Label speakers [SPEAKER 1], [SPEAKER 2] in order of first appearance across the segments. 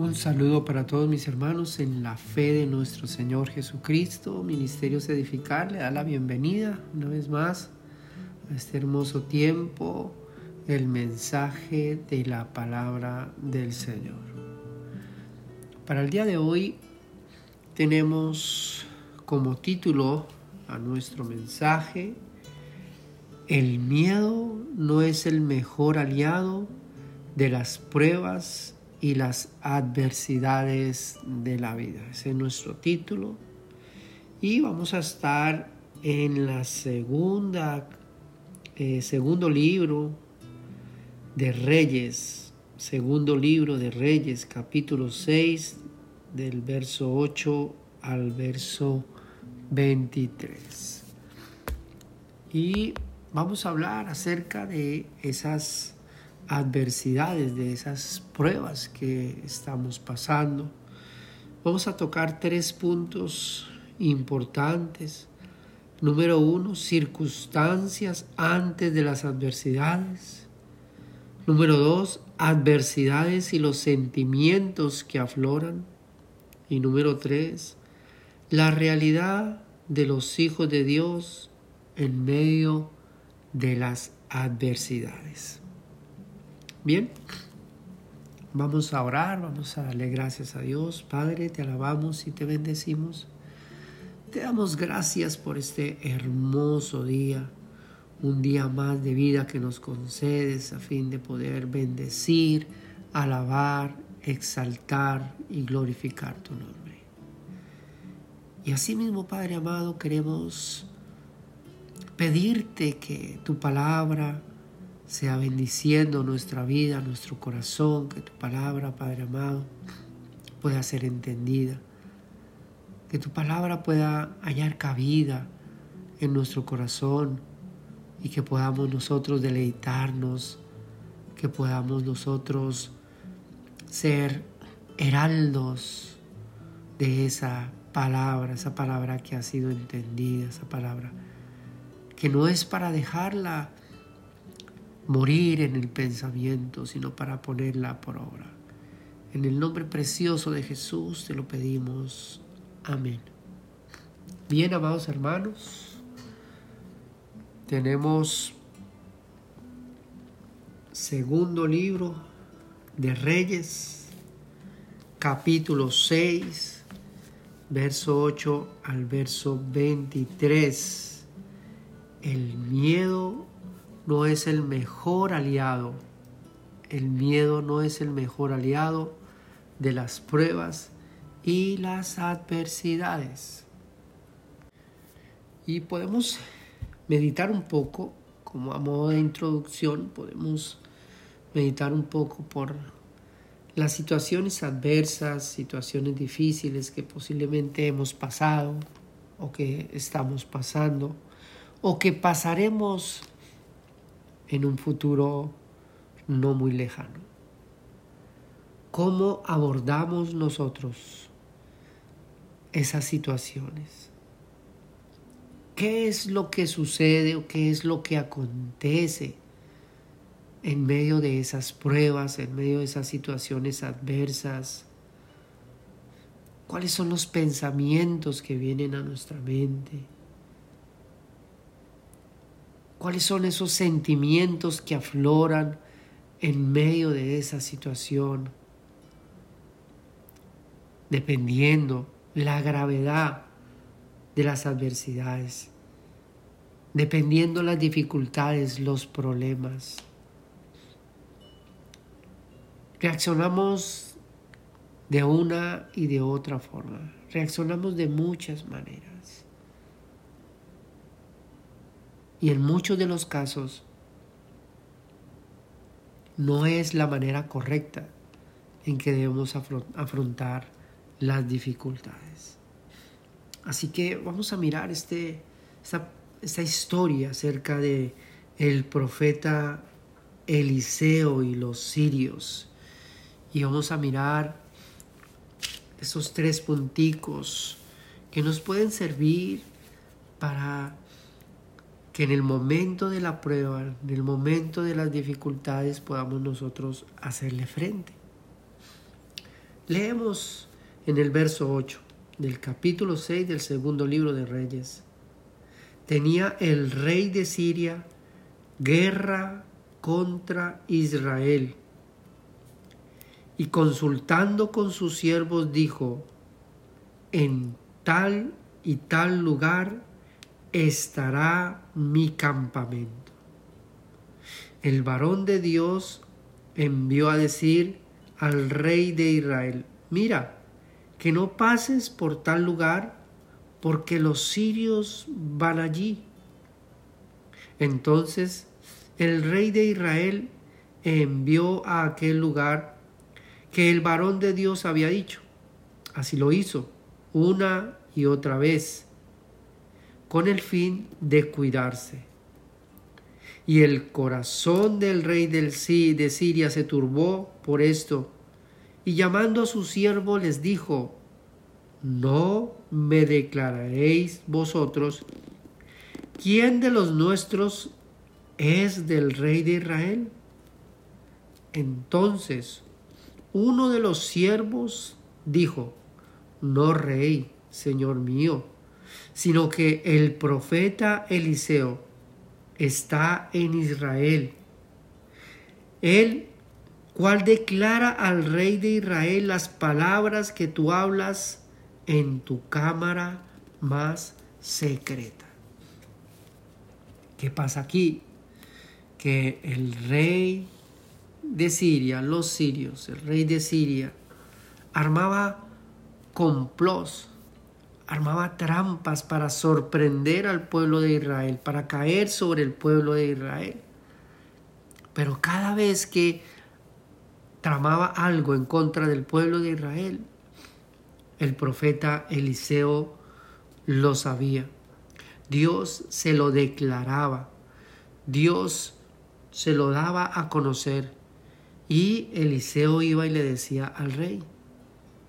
[SPEAKER 1] Un saludo para todos mis hermanos en la fe de nuestro Señor Jesucristo. Ministerios Edificar le da la bienvenida una vez más a este hermoso tiempo, el mensaje de la palabra del Señor. Para el día de hoy tenemos como título a nuestro mensaje, El miedo no es el mejor aliado de las pruebas y las adversidades de la vida. Ese es nuestro título. Y vamos a estar en la segunda, eh, segundo libro de Reyes, segundo libro de Reyes, capítulo 6, del verso 8 al verso 23. Y vamos a hablar acerca de esas adversidades, de esas pruebas que estamos pasando. Vamos a tocar tres puntos importantes. Número uno, circunstancias antes de las adversidades. Número dos, adversidades y los sentimientos que afloran. Y número tres, la realidad de los hijos de Dios en medio de las adversidades. Bien, vamos a orar, vamos a darle gracias a Dios. Padre, te alabamos y te bendecimos. Te damos gracias por este hermoso día, un día más de vida que nos concedes a fin de poder bendecir, alabar, exaltar y glorificar tu nombre. Y asimismo, Padre amado, queremos pedirte que tu palabra sea bendiciendo nuestra vida, nuestro corazón, que tu palabra, Padre amado, pueda ser entendida, que tu palabra pueda hallar cabida en nuestro corazón y que podamos nosotros deleitarnos, que podamos nosotros ser heraldos de esa palabra, esa palabra que ha sido entendida, esa palabra que no es para dejarla morir en el pensamiento, sino para ponerla por obra. En el nombre precioso de Jesús te lo pedimos. Amén. Bien, amados hermanos, tenemos segundo libro de Reyes, capítulo 6, verso 8 al verso 23. El miedo no es el mejor aliado. El miedo no es el mejor aliado de las pruebas y las adversidades. Y podemos meditar un poco, como a modo de introducción, podemos meditar un poco por las situaciones adversas, situaciones difíciles que posiblemente hemos pasado o que estamos pasando o que pasaremos en un futuro no muy lejano. ¿Cómo abordamos nosotros esas situaciones? ¿Qué es lo que sucede o qué es lo que acontece en medio de esas pruebas, en medio de esas situaciones adversas? ¿Cuáles son los pensamientos que vienen a nuestra mente? ¿Cuáles son esos sentimientos que afloran en medio de esa situación? Dependiendo la gravedad de las adversidades, dependiendo las dificultades, los problemas. Reaccionamos de una y de otra forma, reaccionamos de muchas maneras. Y en muchos de los casos no es la manera correcta en que debemos afrontar las dificultades. Así que vamos a mirar este, esta, historia acerca de el profeta Eliseo y los sirios. Y vamos a mirar esos tres punticos que nos pueden servir para que en el momento de la prueba, en el momento de las dificultades podamos nosotros hacerle frente. Leemos en el verso 8 del capítulo 6 del segundo libro de Reyes. Tenía el rey de Siria guerra contra Israel. Y consultando con sus siervos dijo, en tal y tal lugar estará mi campamento. El varón de Dios envió a decir al rey de Israel, mira, que no pases por tal lugar, porque los sirios van allí. Entonces el rey de Israel envió a aquel lugar que el varón de Dios había dicho. Así lo hizo una y otra vez, con el fin de cuidarse. Y el corazón del rey del de Siria se turbó por esto, y llamando a su siervo les dijo, ¿no me declararéis vosotros quién de los nuestros es del rey de Israel? Entonces uno de los siervos dijo, no rey, señor mío, sino que el profeta Eliseo está en Israel. Él, cual declara al rey de Israel las palabras que tú hablas en tu cámara más secreta. ¿Qué pasa aquí? Que el rey de Siria, los sirios, el rey de Siria, armaba complots, armaba trampas para sorprender al pueblo de Israel, para caer sobre el pueblo de Israel. Pero cada vez que tramaba algo en contra del pueblo de Israel, el profeta Eliseo lo sabía. Dios se lo declaraba. Dios se lo daba a conocer. Y Eliseo iba y le decía al rey.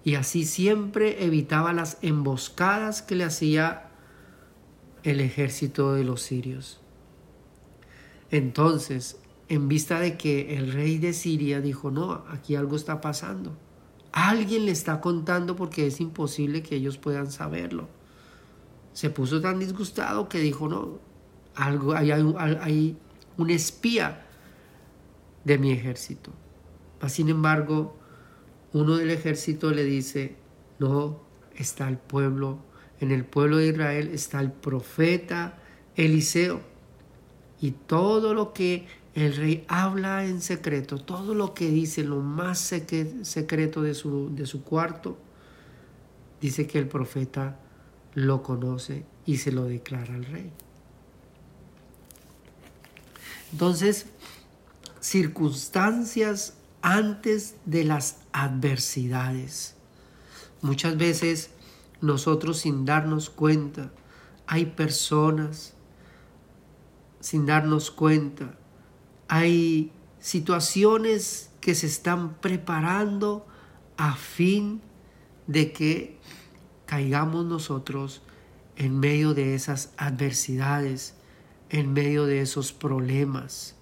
[SPEAKER 1] Y así siempre evitaba las emboscadas que le hacía el ejército de los sirios. Entonces, en vista de que el rey de Siria dijo, no, aquí algo está pasando. Alguien le está contando porque es imposible que ellos puedan saberlo. Se puso tan disgustado que dijo, no, algo, hay, hay, hay un espía de mi ejército. Sin embargo, uno del ejército le dice, no, está el pueblo, en el pueblo de Israel está el profeta Eliseo. Y todo lo que el rey habla en secreto, todo lo que dice, lo más secreto de su, de su cuarto, dice que el profeta lo conoce y se lo declara al rey. Entonces, circunstancias antes de las adversidades. Muchas veces nosotros sin darnos cuenta, hay personas sin darnos cuenta, hay situaciones que se están preparando a fin de que caigamos nosotros en medio de esas adversidades, en medio de esos problemas.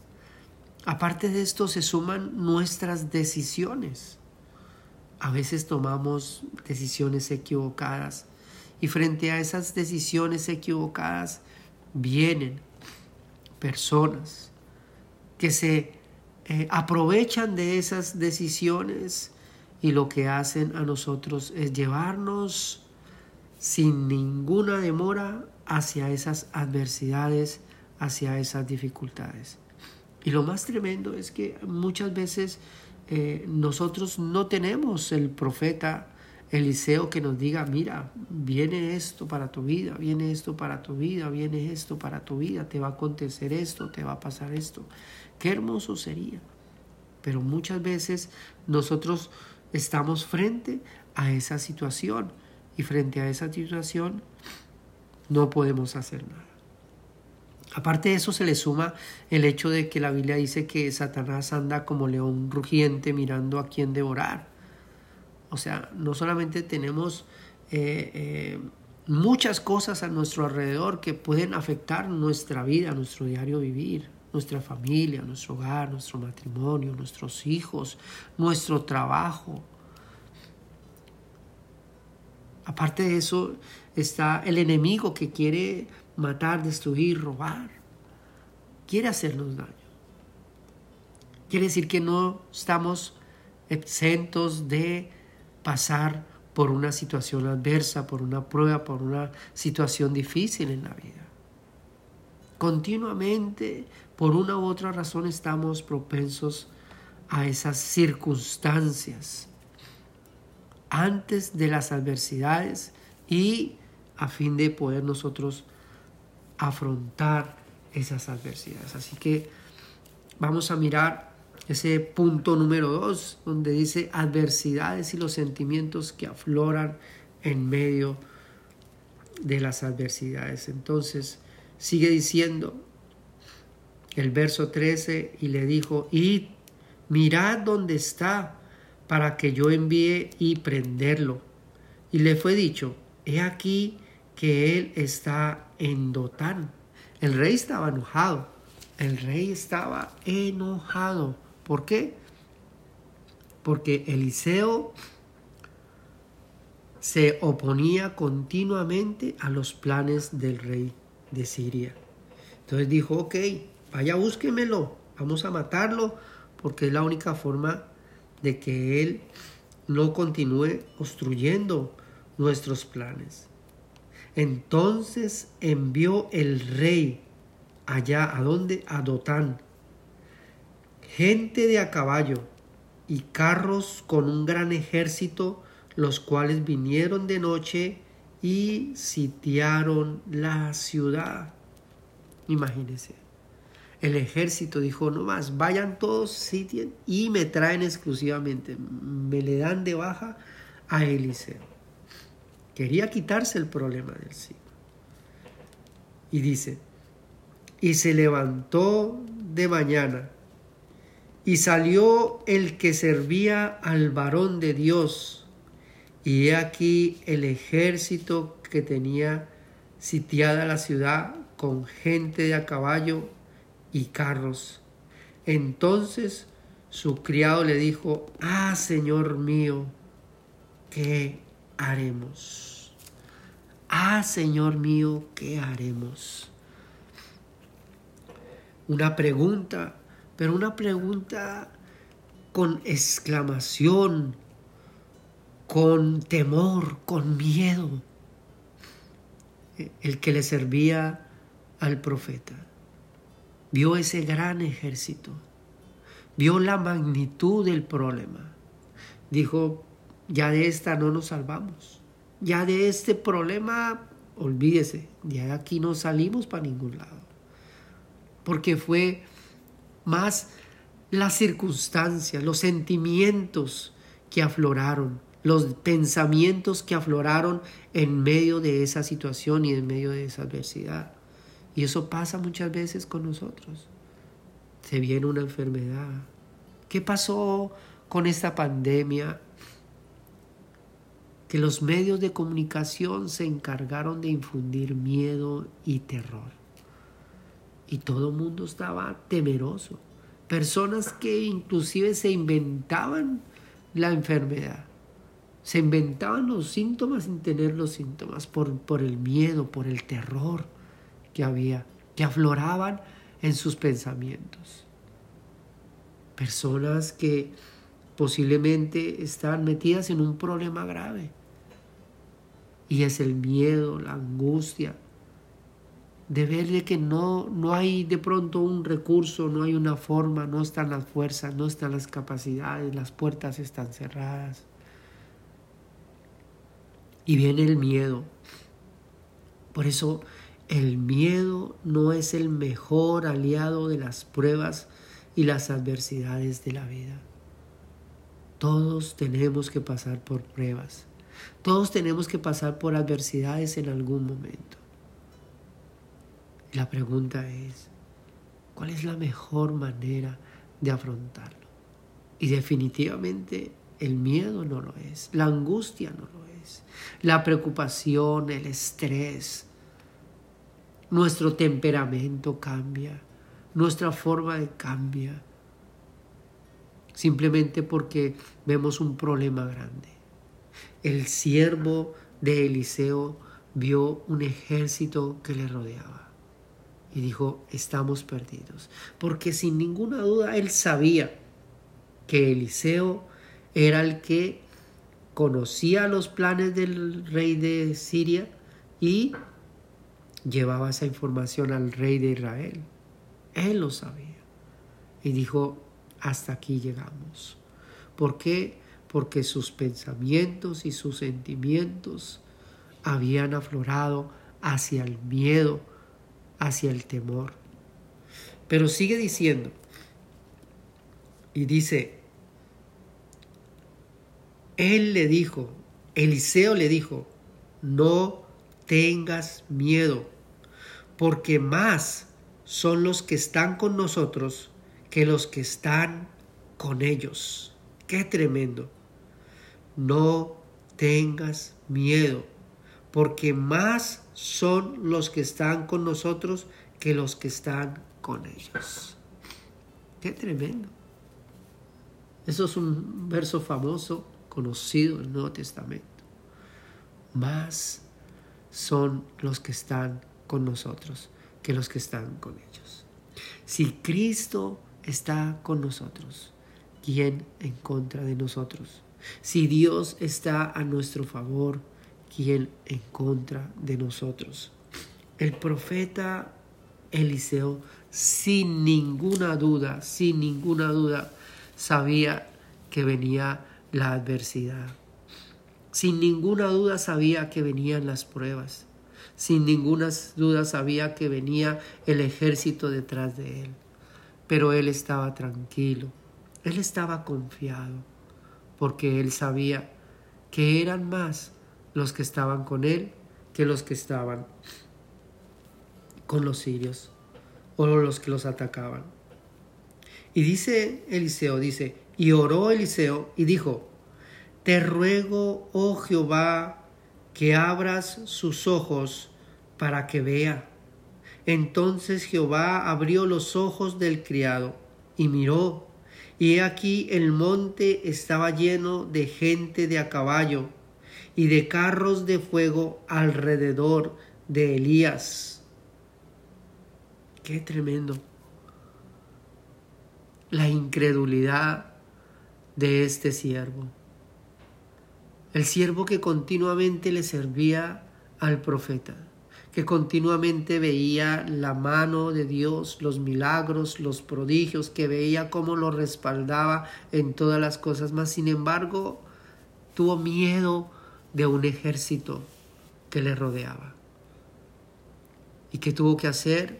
[SPEAKER 1] Aparte de esto se suman nuestras decisiones. A veces tomamos decisiones equivocadas y frente a esas decisiones equivocadas vienen personas que se eh, aprovechan de esas decisiones y lo que hacen a nosotros es llevarnos sin ninguna demora hacia esas adversidades, hacia esas dificultades. Y lo más tremendo es que muchas veces eh, nosotros no tenemos el profeta Eliseo que nos diga, mira, viene esto para tu vida, viene esto para tu vida, viene esto para tu vida, te va a acontecer esto, te va a pasar esto. Qué hermoso sería. Pero muchas veces nosotros estamos frente a esa situación y frente a esa situación no podemos hacer nada. Aparte de eso se le suma el hecho de que la Biblia dice que Satanás anda como león rugiente mirando a quién devorar. O sea, no solamente tenemos eh, eh, muchas cosas a nuestro alrededor que pueden afectar nuestra vida, nuestro diario vivir, nuestra familia, nuestro hogar, nuestro matrimonio, nuestros hijos, nuestro trabajo. Aparte de eso está el enemigo que quiere matar, destruir, robar. Quiere hacernos daño. Quiere decir que no estamos exentos de pasar por una situación adversa, por una prueba, por una situación difícil en la vida. Continuamente, por una u otra razón, estamos propensos a esas circunstancias antes de las adversidades y a fin de poder nosotros afrontar esas adversidades. Así que vamos a mirar ese punto número dos, donde dice adversidades y los sentimientos que afloran en medio de las adversidades. Entonces, sigue diciendo el verso 13 y le dijo, y mirad dónde está para que yo envíe y prenderlo. Y le fue dicho, he aquí que él está en Dotán. El rey estaba enojado. El rey estaba enojado. ¿Por qué? Porque Eliseo se oponía continuamente a los planes del rey de Siria. Entonces dijo, ok, vaya búsquemelo, vamos a matarlo, porque es la única forma de que Él no continúe obstruyendo nuestros planes. Entonces envió el rey allá, ¿a dónde? A Dotán. Gente de a caballo y carros con un gran ejército, los cuales vinieron de noche y sitiaron la ciudad. Imagínense. El ejército dijo, no más, vayan todos, sitien y me traen exclusivamente, me le dan de baja a Eliseo. Quería quitarse el problema del sí. Y dice, y se levantó de mañana y salió el que servía al varón de Dios. Y he aquí el ejército que tenía sitiada la ciudad con gente de a caballo y carros. Entonces su criado le dijo, ah, Señor mío, ¿qué haremos? Ah, Señor mío, ¿qué haremos? Una pregunta, pero una pregunta con exclamación, con temor, con miedo, el que le servía al profeta vio ese gran ejército, vio la magnitud del problema. Dijo, ya de esta no nos salvamos, ya de este problema, olvídese, ya de aquí no salimos para ningún lado. Porque fue más las circunstancias, los sentimientos que afloraron, los pensamientos que afloraron en medio de esa situación y en medio de esa adversidad. Y eso pasa muchas veces con nosotros. Se viene una enfermedad. ¿Qué pasó con esta pandemia? Que los medios de comunicación se encargaron de infundir miedo y terror. Y todo el mundo estaba temeroso. Personas que inclusive se inventaban la enfermedad. Se inventaban los síntomas sin tener los síntomas por, por el miedo, por el terror que había, que afloraban en sus pensamientos. Personas que posiblemente estaban metidas en un problema grave. Y es el miedo, la angustia de ver que no, no hay de pronto un recurso, no hay una forma, no están las fuerzas, no están las capacidades, las puertas están cerradas. Y viene el miedo. Por eso el miedo no es el mejor aliado de las pruebas y las adversidades de la vida. Todos tenemos que pasar por pruebas. Todos tenemos que pasar por adversidades en algún momento. La pregunta es, ¿cuál es la mejor manera de afrontarlo? Y definitivamente el miedo no lo es, la angustia no lo es, la preocupación, el estrés, nuestro temperamento cambia, nuestra forma de cambia, simplemente porque vemos un problema grande. El siervo de Eliseo vio un ejército que le rodeaba y dijo, estamos perdidos, porque sin ninguna duda él sabía que Eliseo era el que conocía los planes del rey de Siria y llevaba esa información al rey de Israel. Él lo sabía. Y dijo, hasta aquí llegamos. ¿Por qué? Porque sus pensamientos y sus sentimientos habían aflorado hacia el miedo, hacia el temor. Pero sigue diciendo, y dice, él le dijo, Eliseo le dijo, no tengas miedo, porque más son los que están con nosotros que los que están con ellos. Qué tremendo. No tengas miedo, porque más son los que están con nosotros que los que están con ellos. Qué tremendo. Eso es un verso famoso, conocido en el Nuevo Testamento. Más son los que están con nosotros que los que están con ellos. Si Cristo está con nosotros, ¿quién en contra de nosotros? Si Dios está a nuestro favor, ¿quién en contra de nosotros? El profeta Eliseo, sin ninguna duda, sin ninguna duda, sabía que venía la adversidad. Sin ninguna duda sabía que venían las pruebas. Sin ninguna duda sabía que venía el ejército detrás de él. Pero él estaba tranquilo, él estaba confiado, porque él sabía que eran más los que estaban con él que los que estaban con los sirios o los que los atacaban. Y dice Eliseo, dice, y oró Eliseo y dijo, te ruego, oh Jehová, que abras sus ojos para que vea. Entonces Jehová abrió los ojos del criado y miró, y aquí el monte estaba lleno de gente de a caballo y de carros de fuego alrededor de Elías. Qué tremendo. La incredulidad de este siervo. El siervo que continuamente le servía al profeta, que continuamente veía la mano de Dios, los milagros, los prodigios, que veía cómo lo respaldaba en todas las cosas, mas sin embargo tuvo miedo de un ejército que le rodeaba. ¿Y qué tuvo que hacer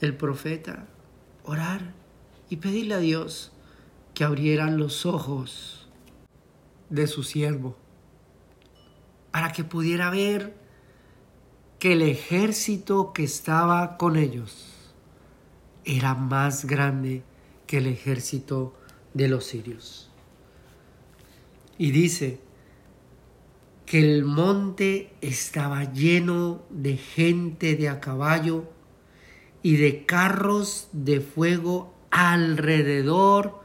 [SPEAKER 1] el profeta? Orar y pedirle a Dios que abrieran los ojos de su siervo para que pudiera ver que el ejército que estaba con ellos era más grande que el ejército de los sirios. Y dice que el monte estaba lleno de gente de a caballo y de carros de fuego alrededor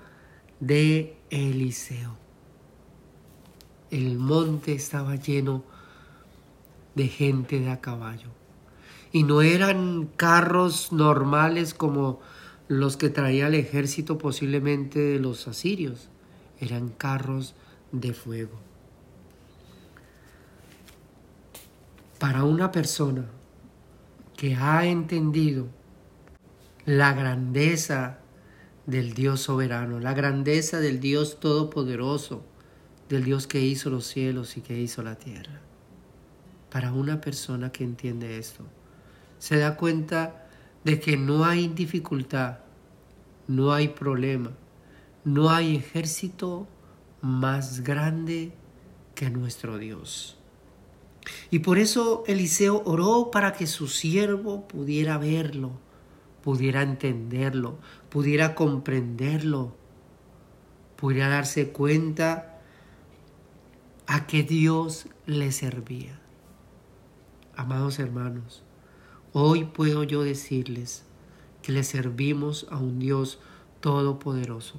[SPEAKER 1] de Eliseo el monte estaba lleno de gente de a caballo. Y no eran carros normales como los que traía el ejército posiblemente de los asirios, eran carros de fuego. Para una persona que ha entendido la grandeza del Dios soberano, la grandeza del Dios todopoderoso, del Dios que hizo los cielos y que hizo la tierra. Para una persona que entiende esto, se da cuenta de que no hay dificultad, no hay problema, no hay ejército más grande que nuestro Dios. Y por eso Eliseo oró para que su siervo pudiera verlo, pudiera entenderlo, pudiera comprenderlo, pudiera darse cuenta a que Dios le servía. Amados hermanos, hoy puedo yo decirles que le servimos a un Dios todopoderoso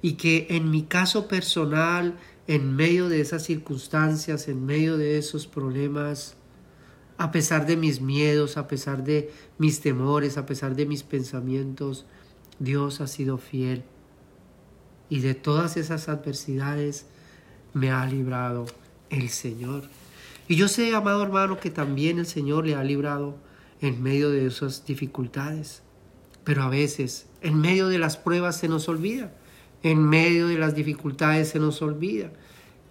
[SPEAKER 1] y que en mi caso personal, en medio de esas circunstancias, en medio de esos problemas, a pesar de mis miedos, a pesar de mis temores, a pesar de mis pensamientos, Dios ha sido fiel. Y de todas esas adversidades me ha librado el Señor. Y yo sé, amado hermano, que también el Señor le ha librado en medio de esas dificultades. Pero a veces, en medio de las pruebas se nos olvida. En medio de las dificultades se nos olvida.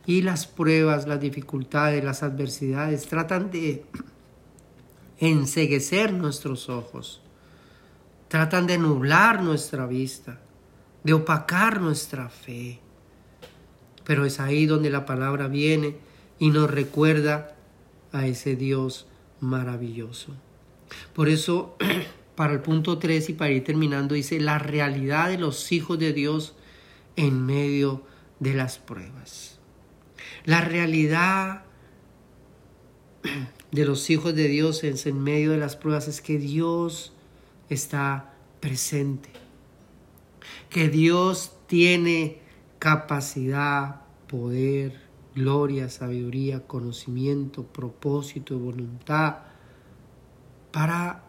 [SPEAKER 1] Y las pruebas, las dificultades, las adversidades tratan de enseguecer nuestros ojos. Tratan de nublar nuestra vista, de opacar nuestra fe. Pero es ahí donde la palabra viene y nos recuerda a ese Dios maravilloso. Por eso, para el punto 3 y para ir terminando, dice la realidad de los hijos de Dios en medio de las pruebas. La realidad de los hijos de Dios en medio de las pruebas es que Dios está presente, que Dios tiene capacidad, poder, gloria, sabiduría, conocimiento, propósito, voluntad, para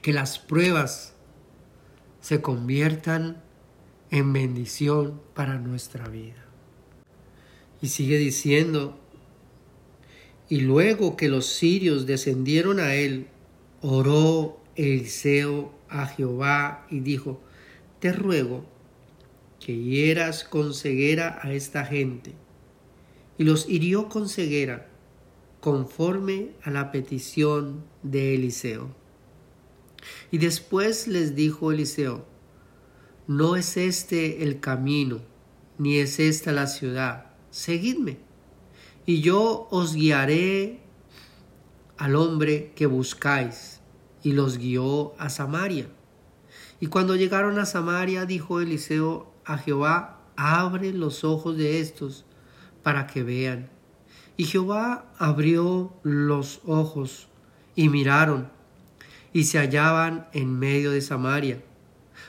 [SPEAKER 1] que las pruebas se conviertan en bendición para nuestra vida. Y sigue diciendo, y luego que los sirios descendieron a él, oró Eliseo a Jehová y dijo, te ruego que hieras con ceguera a esta gente. Y los hirió con ceguera, conforme a la petición de Eliseo. Y después les dijo Eliseo, no es este el camino, ni es esta la ciudad, seguidme, y yo os guiaré al hombre que buscáis. Y los guió a Samaria. Y cuando llegaron a Samaria, dijo Eliseo a Jehová, abre los ojos de estos para que vean. Y Jehová abrió los ojos y miraron, y se hallaban en medio de Samaria.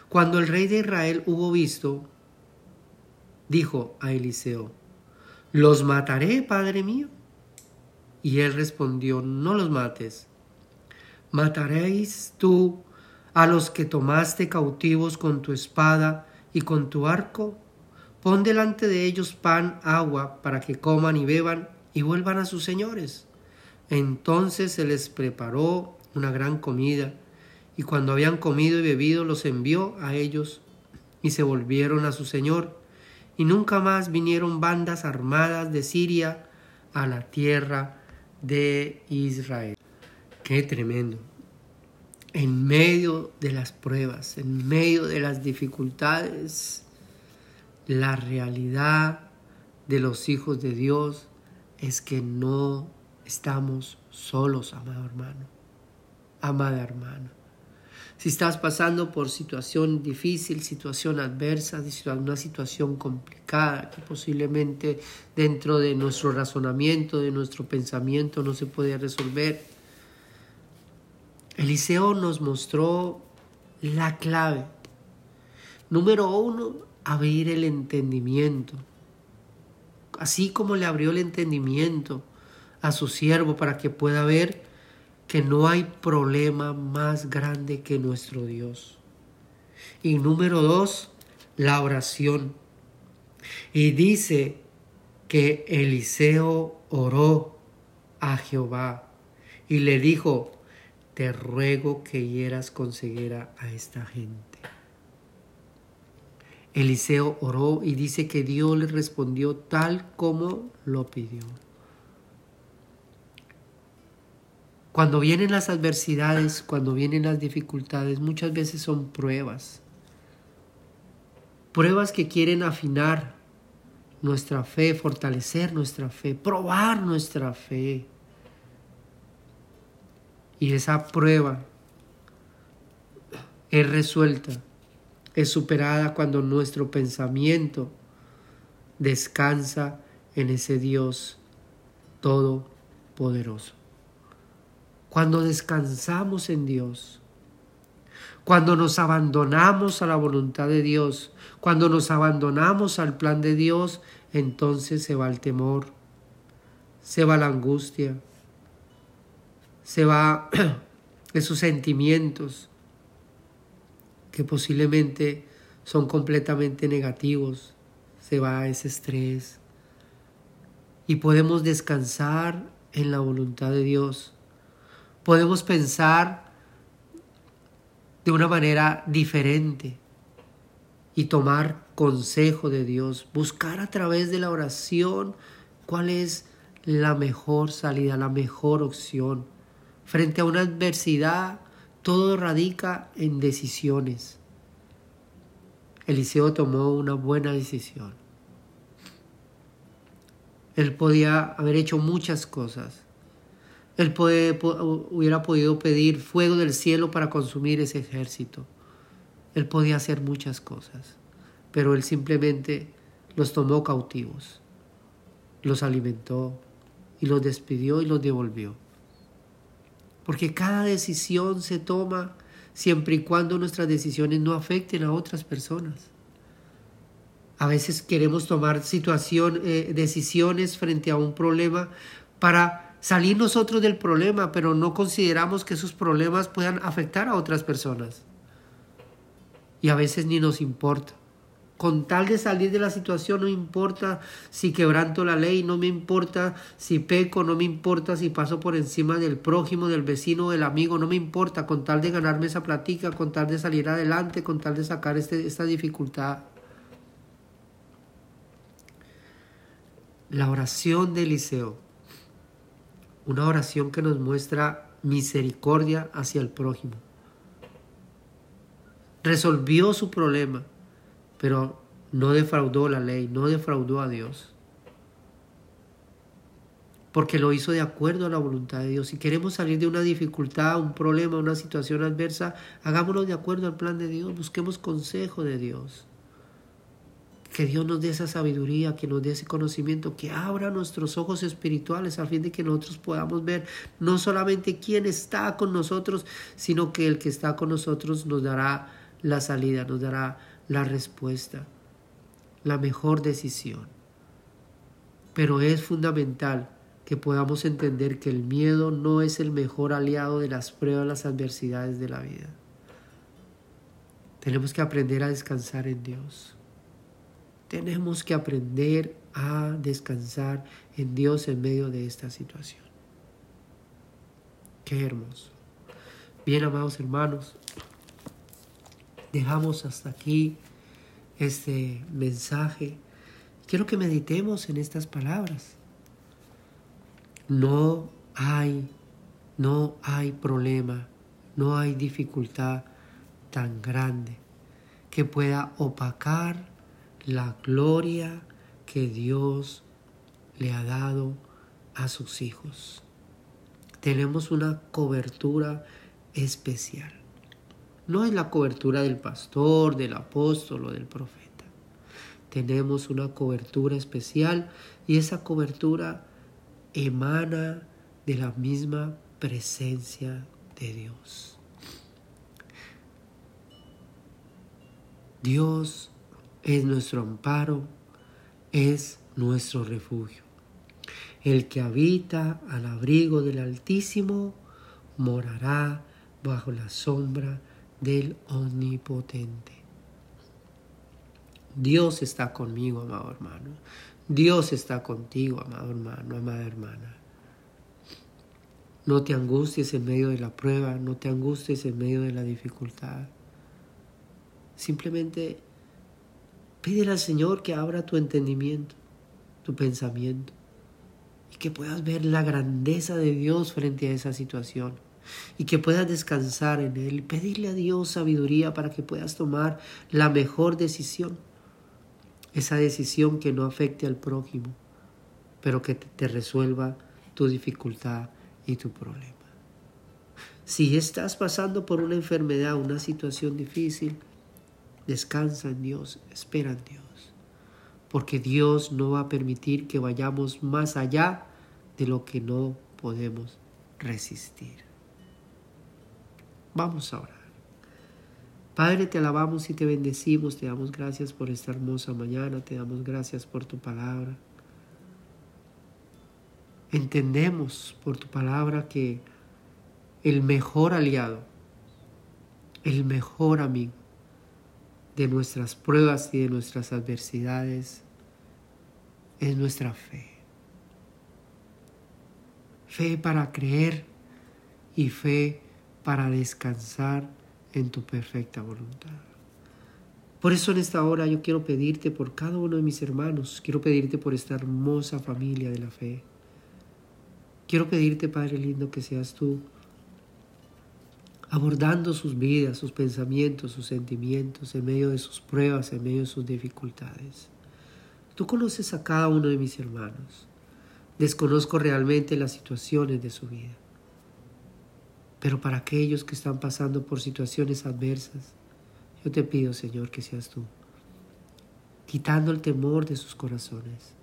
[SPEAKER 1] Cuando el rey de Israel hubo visto, dijo a Eliseo, ¿los mataré, padre mío? Y él respondió, no los mates. ¿Mataréis tú a los que tomaste cautivos con tu espada y con tu arco? Pon delante de ellos pan, agua, para que coman y beban y vuelvan a sus señores. Entonces se les preparó una gran comida, y cuando habían comido y bebido los envió a ellos, y se volvieron a su señor, y nunca más vinieron bandas armadas de Siria a la tierra de Israel. Qué tremendo en medio de las pruebas, en medio de las dificultades, la realidad de los hijos de Dios es que no estamos solos, amado hermano, amada hermana. Si estás pasando por situación difícil, situación adversa, una situación complicada que posiblemente dentro de nuestro razonamiento, de nuestro pensamiento no se puede resolver, Eliseo nos mostró la clave. Número uno, abrir el entendimiento. Así como le abrió el entendimiento a su siervo para que pueda ver que no hay problema más grande que nuestro Dios. Y número dos, la oración. Y dice que Eliseo oró a Jehová y le dijo, te ruego que hieras con ceguera a esta gente. Eliseo oró y dice que Dios le respondió tal como lo pidió. Cuando vienen las adversidades, cuando vienen las dificultades, muchas veces son pruebas. Pruebas que quieren afinar nuestra fe, fortalecer nuestra fe, probar nuestra fe. Y esa prueba es resuelta, es superada cuando nuestro pensamiento descansa en ese Dios todopoderoso. Cuando descansamos en Dios, Cuando nos abandonamos a la voluntad de Dios, cuando nos abandonamos al plan de Dios, entonces se va el temor, se va la angustia, se va esos sentimientos que posiblemente son completamente negativos, se va ese estrés y podemos descansar en la voluntad de Dios. Podemos pensar de una manera diferente y tomar consejo de Dios, buscar a través de la oración cuál es la mejor salida, la mejor opción. Frente a una adversidad, todo radica en decisiones. Eliseo tomó una buena decisión. Él podía haber hecho muchas cosas. Él hubiera podido pedir fuego del cielo para consumir ese ejército. Él podía hacer muchas cosas, pero él simplemente los tomó cautivos, los alimentó y los despidió y los devolvió. Porque cada decisión se toma siempre y cuando nuestras decisiones no afecten a otras personas. A veces queremos tomar situación, eh, decisiones frente a un problema para salir nosotros del problema, pero no consideramos que esos problemas puedan afectar a otras personas. Y a veces ni nos importa. Con tal de salir de la situación, no importa si quebranto la ley, no me importa si peco, no me importa si paso por encima del prójimo, del vecino, del amigo, no me importa, con tal de ganarme esa platica, con tal de salir adelante, con tal de sacar este, esta dificultad. La oración de Eliseo, una oración que nos muestra misericordia hacia el prójimo. Resolvió su problema, pero no defraudó la ley, no defraudó a Dios. Porque lo hizo de acuerdo a la voluntad de Dios. Si queremos salir de una dificultad, un problema, una situación adversa, hagámoslo de acuerdo al plan de Dios, busquemos consejo de Dios. Que Dios nos dé esa sabiduría, que nos dé ese conocimiento, que abra nuestros ojos espirituales a fin de que nosotros podamos ver no solamente quién está con nosotros, sino que el que está con nosotros nos dará la salida, nos dará la respuesta, la mejor decisión. Pero es fundamental que podamos entender que el miedo no es el mejor aliado de las pruebas, las adversidades de la vida. Tenemos que aprender a descansar en Dios. Tenemos que aprender a descansar en Dios en medio de esta situación. Qué hermoso. Bien, amados hermanos, dejamos hasta aquí este mensaje. Quiero que meditemos en estas palabras. No hay, no hay problema, no hay dificultad tan grande que pueda opacar la gloria que Dios le ha dado a sus hijos. Tenemos una cobertura especial. No es la cobertura del pastor, del apóstol o del profeta. Tenemos una cobertura especial y esa cobertura emana de la misma presencia de Dios. Dios es nuestro amparo, es nuestro refugio. El que habita al abrigo del Altísimo morará bajo la sombra del Omnipotente. Dios está conmigo, amado hermano. Dios está contigo, amado hermano, amada hermana. No te angusties en medio de la prueba, no te angusties en medio de la dificultad. Simplemente Pídele al Señor que abra tu entendimiento, tu pensamiento, y que puedas ver la grandeza de Dios frente a esa situación, y que puedas descansar en Él, pedirle a Dios sabiduría para que puedas tomar la mejor decisión, esa decisión que no afecte al prójimo, pero que te resuelva tu dificultad y tu problema. Si estás pasando por una enfermedad, una situación difícil, Descansa en Dios, espera en Dios, porque Dios no va a permitir que vayamos más allá de lo que no podemos resistir. Vamos a orar. Padre, te alabamos y te bendecimos, te damos gracias por esta hermosa mañana, te damos gracias por tu palabra. Entendemos por tu palabra que el mejor aliado, el mejor amigo de nuestras pruebas y de nuestras adversidades es nuestra fe. Fe para creer y fe para descansar en tu perfecta voluntad. Por eso en esta hora yo quiero pedirte por cada uno de mis hermanos, quiero pedirte por esta hermosa familia de la fe. Quiero pedirte, Padre lindo, que seas tú abordando sus vidas, sus pensamientos, sus sentimientos, en medio de sus pruebas, en medio de sus dificultades. Tú conoces a cada uno de mis hermanos. Desconozco realmente las situaciones de su vida. Pero para aquellos que están pasando por situaciones adversas, yo te pido, Señor, que seas tú, quitando el temor de sus corazones,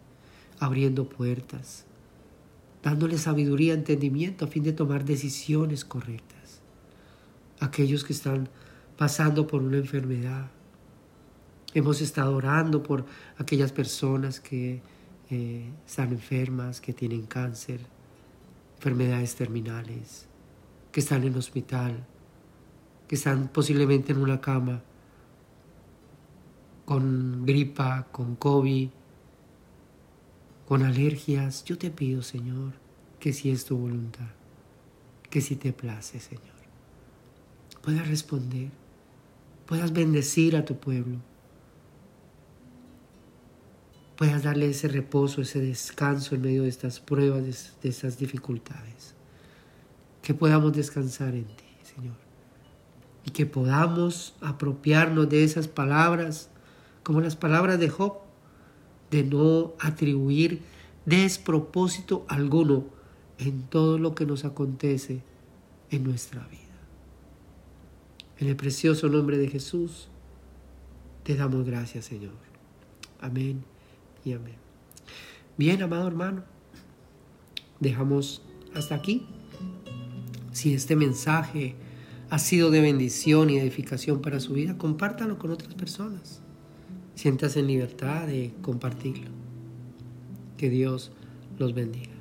[SPEAKER 1] abriendo puertas, dándoles sabiduría, entendimiento a fin de tomar decisiones correctas. Aquellos que están pasando por una enfermedad. Hemos estado orando por aquellas personas que eh, están enfermas, que tienen cáncer, enfermedades terminales que están en hospital, que están posiblemente en una cama con gripa, con COVID, con alergias. Yo te pido, Señor, que si es tu voluntad, que si te place, Señor, puedas responder, puedas bendecir a tu pueblo, puedas darle ese reposo, ese descanso en medio de estas pruebas, de, estas dificultades que podamos descansar en ti, Señor. Y que podamos apropiarnos de esas palabras, como las palabras de Job, de no atribuir despropósito alguno en todo lo que nos acontece en nuestra vida. En el precioso nombre de Jesús, te damos gracias, Señor. Amén y amén. Bien, amado hermano, dejamos hasta aquí si este mensaje ha sido de bendición y edificación para su vida, compártalo con otras personas. Sientas en libertad de compartirlo. Que Dios los bendiga.